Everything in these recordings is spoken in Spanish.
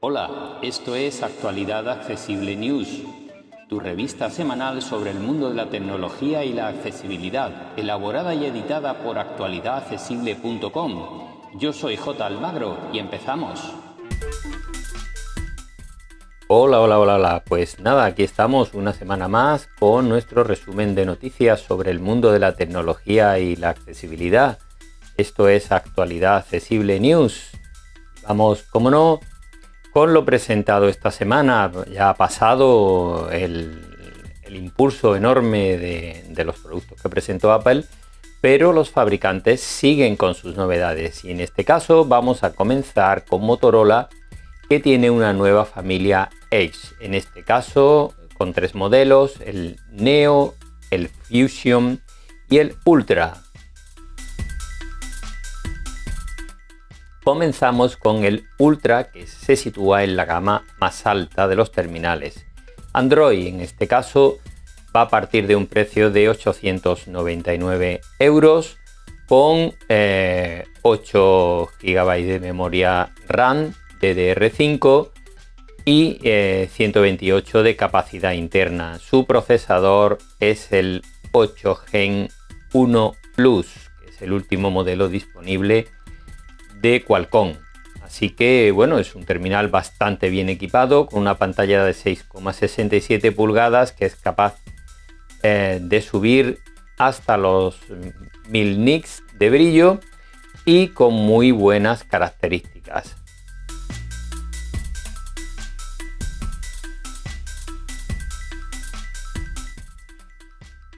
Hola, esto es Actualidad Accesible News, tu revista semanal sobre el mundo de la tecnología y la accesibilidad, elaborada y editada por actualidadaccesible.com. Yo soy J. Almagro y empezamos. Hola, hola, hola, hola. Pues nada, aquí estamos una semana más con nuestro resumen de noticias sobre el mundo de la tecnología y la accesibilidad. Esto es Actualidad Accesible News. Vamos, como no, con lo presentado esta semana. Ya ha pasado el, impulso enorme de, los productos que presentó Apple, pero los fabricantes siguen con sus novedades y en este caso vamos a comenzar con Motorola que tiene una nueva familia Edge. En este caso con tres modelos, el Neo, el Fusion y el Ultra. Comenzamos con el Ultra que se sitúa en la gama más alta de los terminales. Android en este caso va a partir de un precio de 899 euros con 8 eh, GB de memoria RAM DDR5 y 128 eh, de capacidad interna. Su procesador es el 8 Gen 1 Plus, que es el último modelo disponible de Qualcomm. Así que bueno, es un terminal bastante bien equipado con una pantalla de 6,67 pulgadas que es capaz eh, de subir hasta los 1000 nits de brillo y con muy buenas características.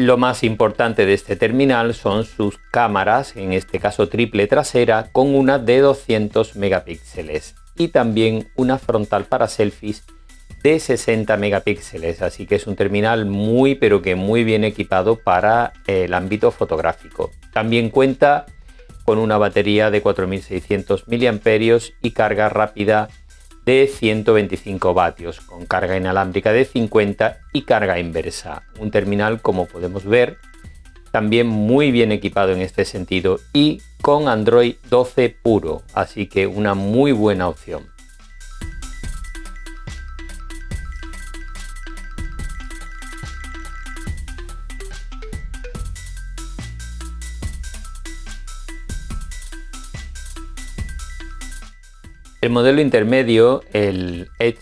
Lo más importante de este terminal son sus cámaras, en este caso triple trasera, con una de 200 megapíxeles y también una frontal para selfies de 60 megapíxeles, así que es un terminal muy pero que muy bien equipado para el ámbito fotográfico. También cuenta con una batería de 4600 mAh y carga rápida de 125 vatios con carga inalámbrica de 50 y carga inversa. Un terminal como podemos ver también muy bien equipado en este sentido y con Android 12 puro, así que una muy buena opción. El modelo intermedio, el Edge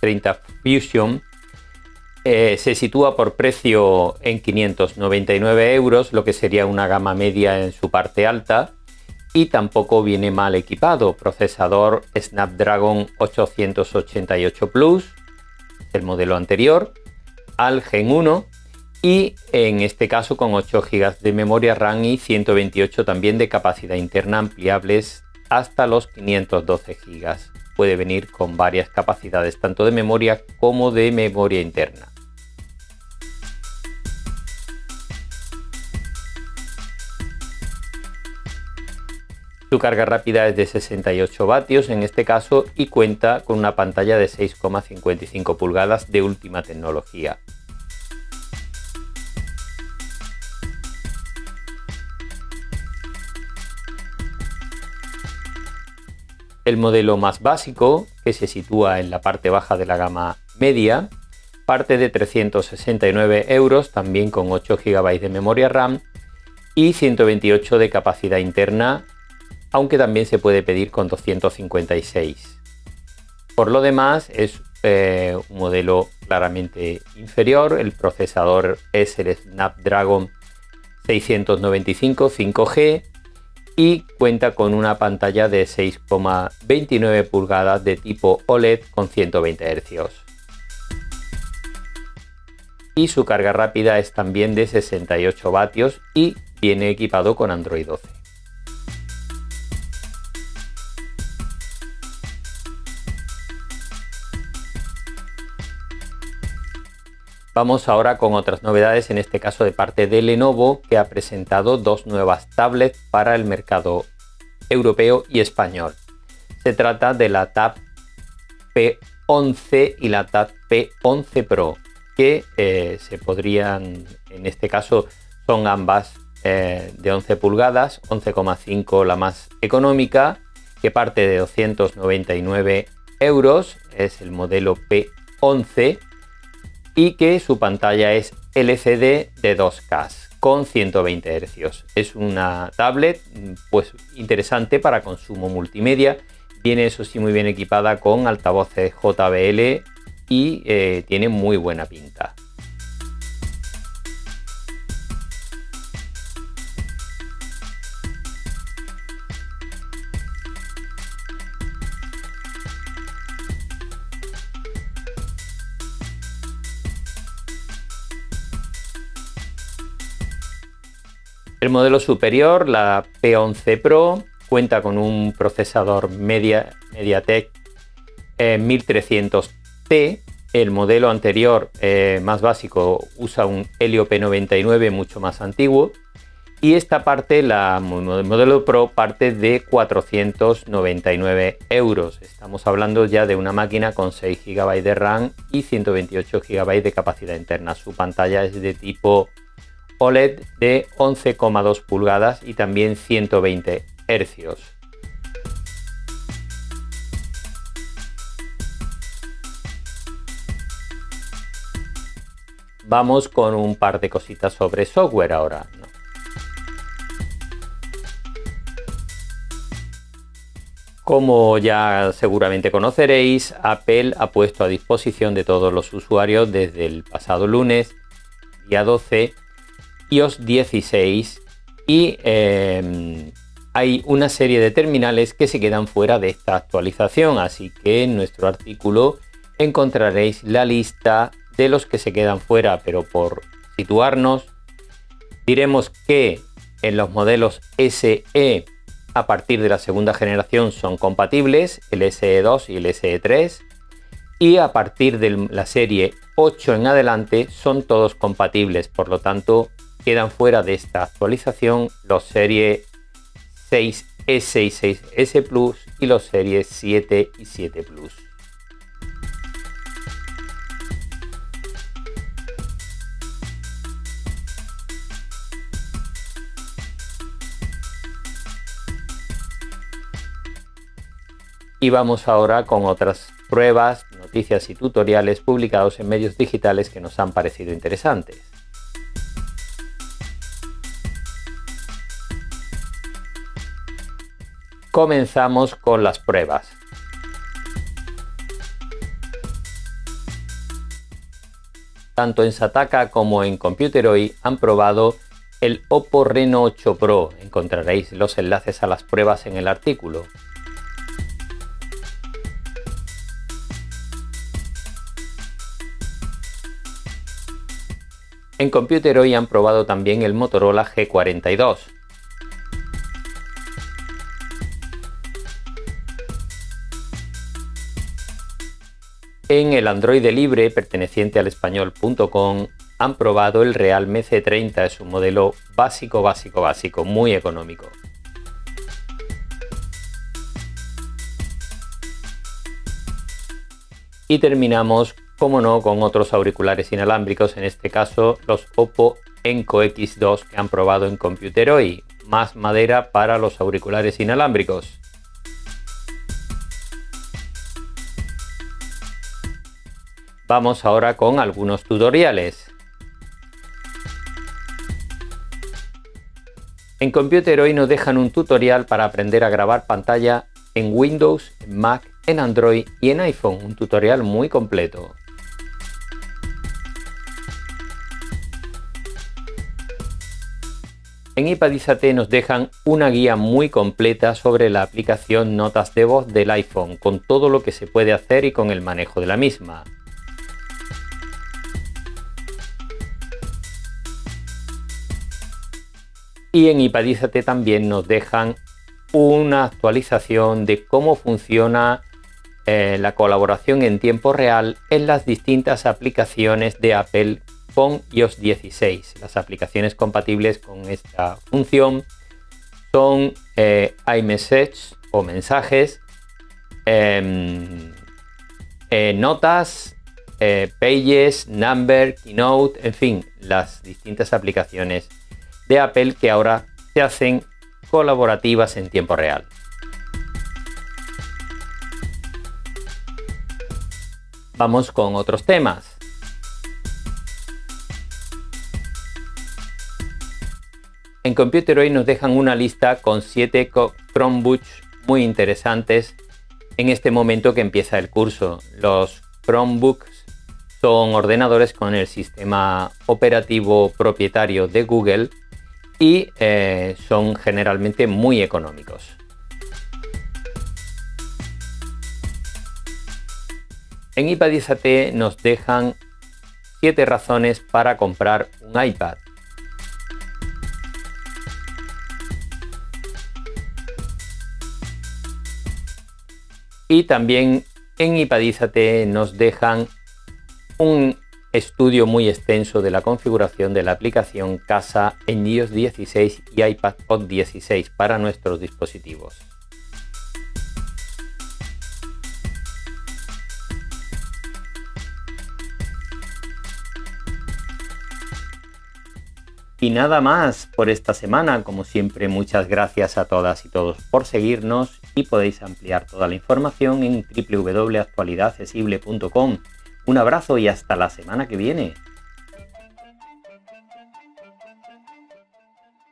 30 Fusion, eh, se sitúa por precio en 599 euros, lo que sería una gama media en su parte alta, y tampoco viene mal equipado. Procesador Snapdragon 888 Plus, el modelo anterior, al Gen 1, y en este caso con 8 GB de memoria RAM y 128 también de capacidad interna ampliables hasta los 512 GB. Puede venir con varias capacidades tanto de memoria como de memoria interna. Su carga rápida es de 68 vatios en este caso y cuenta con una pantalla de 6,55 pulgadas de última tecnología. El modelo más básico, que se sitúa en la parte baja de la gama media, parte de 369 euros, también con 8 GB de memoria RAM y 128 de capacidad interna, aunque también se puede pedir con 256. Por lo demás, es eh, un modelo claramente inferior. El procesador es el Snapdragon 695 5G y cuenta con una pantalla de 6,29 pulgadas de tipo OLED con 120 Hz. Y su carga rápida es también de 68 vatios y viene equipado con Android 12. Vamos ahora con otras novedades, en este caso de parte de Lenovo, que ha presentado dos nuevas tablets para el mercado europeo y español. Se trata de la Tab P11 y la Tab P11 Pro, que eh, se podrían, en este caso, son ambas eh, de 11 pulgadas, 11,5 la más económica, que parte de 299 euros, es el modelo P11 y que su pantalla es LCD de 2K con 120 Hz. Es una tablet pues interesante para consumo multimedia. Viene eso sí muy bien equipada con altavoces JBL y eh, tiene muy buena pinta. El modelo superior, la P11 Pro, cuenta con un procesador Media, MediaTek 1300T. Eh, el modelo anterior, eh, más básico, usa un Helio P99 mucho más antiguo. Y esta parte, la, el modelo Pro, parte de 499 euros. Estamos hablando ya de una máquina con 6 GB de RAM y 128 GB de capacidad interna. Su pantalla es de tipo OLED de 11,2 pulgadas y también 120 hercios. Vamos con un par de cositas sobre software ahora. Como ya seguramente conoceréis, Apple ha puesto a disposición de todos los usuarios desde el pasado lunes, día 12, iOS 16 y em, hay una serie de terminales que se quedan fuera de esta actualización, así que en nuestro artículo encontraréis la lista de los que se quedan fuera, pero por situarnos, diremos que en los modelos SE a partir de la segunda generación son compatibles, el SE2 y el SE3, y a partir de la serie 8 en adelante son todos compatibles, por lo tanto quedan fuera de esta actualización los series 6S y 6S Plus y los series 7 y 7 Plus. Y vamos ahora con otras pruebas, noticias y tutoriales publicados en medios digitales que nos han parecido interesantes. Comenzamos con las pruebas. Tanto en Sataka como en Computeroid han probado el Oppo Reno 8 Pro. Encontraréis los enlaces a las pruebas en el artículo. En Computeroid han probado también el Motorola G42. En el Android libre perteneciente al español.com han probado el Realme C30, es un modelo básico, básico, básico, muy económico. Y terminamos, como no, con otros auriculares inalámbricos, en este caso los Oppo Enco X2 que han probado en Computeroid, más madera para los auriculares inalámbricos. Vamos ahora con algunos tutoriales. En Computer hoy nos dejan un tutorial para aprender a grabar pantalla en Windows, en Mac, en Android y en iPhone. Un tutorial muy completo. En Ipadizate nos dejan una guía muy completa sobre la aplicación Notas de voz del iPhone, con todo lo que se puede hacer y con el manejo de la misma. Y en Ipadízate también nos dejan una actualización de cómo funciona eh, la colaboración en tiempo real en las distintas aplicaciones de Apple con iOS 16. Las aplicaciones compatibles con esta función son eh, iMessage o mensajes, em, eh, notas, Pages, Number, Keynote, en fin, las distintas aplicaciones de Apple que ahora se hacen colaborativas en tiempo real. Vamos con otros temas. En Computer hoy nos dejan una lista con 7 Chromebooks muy interesantes en este momento que empieza el curso. Los Chromebooks son ordenadores con el sistema operativo propietario de Google y eh, son generalmente muy económicos. En iPadisate nos dejan 7 razones para comprar un iPad. Y también en iPadízate nos dejan un estudio muy extenso de la configuración de la aplicación Casa en iOS 16 y iPadOS 16 para nuestros dispositivos. Y nada más por esta semana. Como siempre, muchas gracias a todas y todos por seguirnos y podéis ampliar toda la información en www.actualidadaccesible.com. Un abrazo y hasta la semana que viene.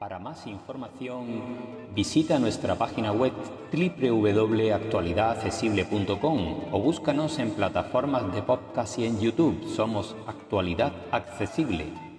Para más información, visita nuestra página web www.actualidadaccesible.com o búscanos en plataformas de podcast y en YouTube. Somos Actualidad Accesible.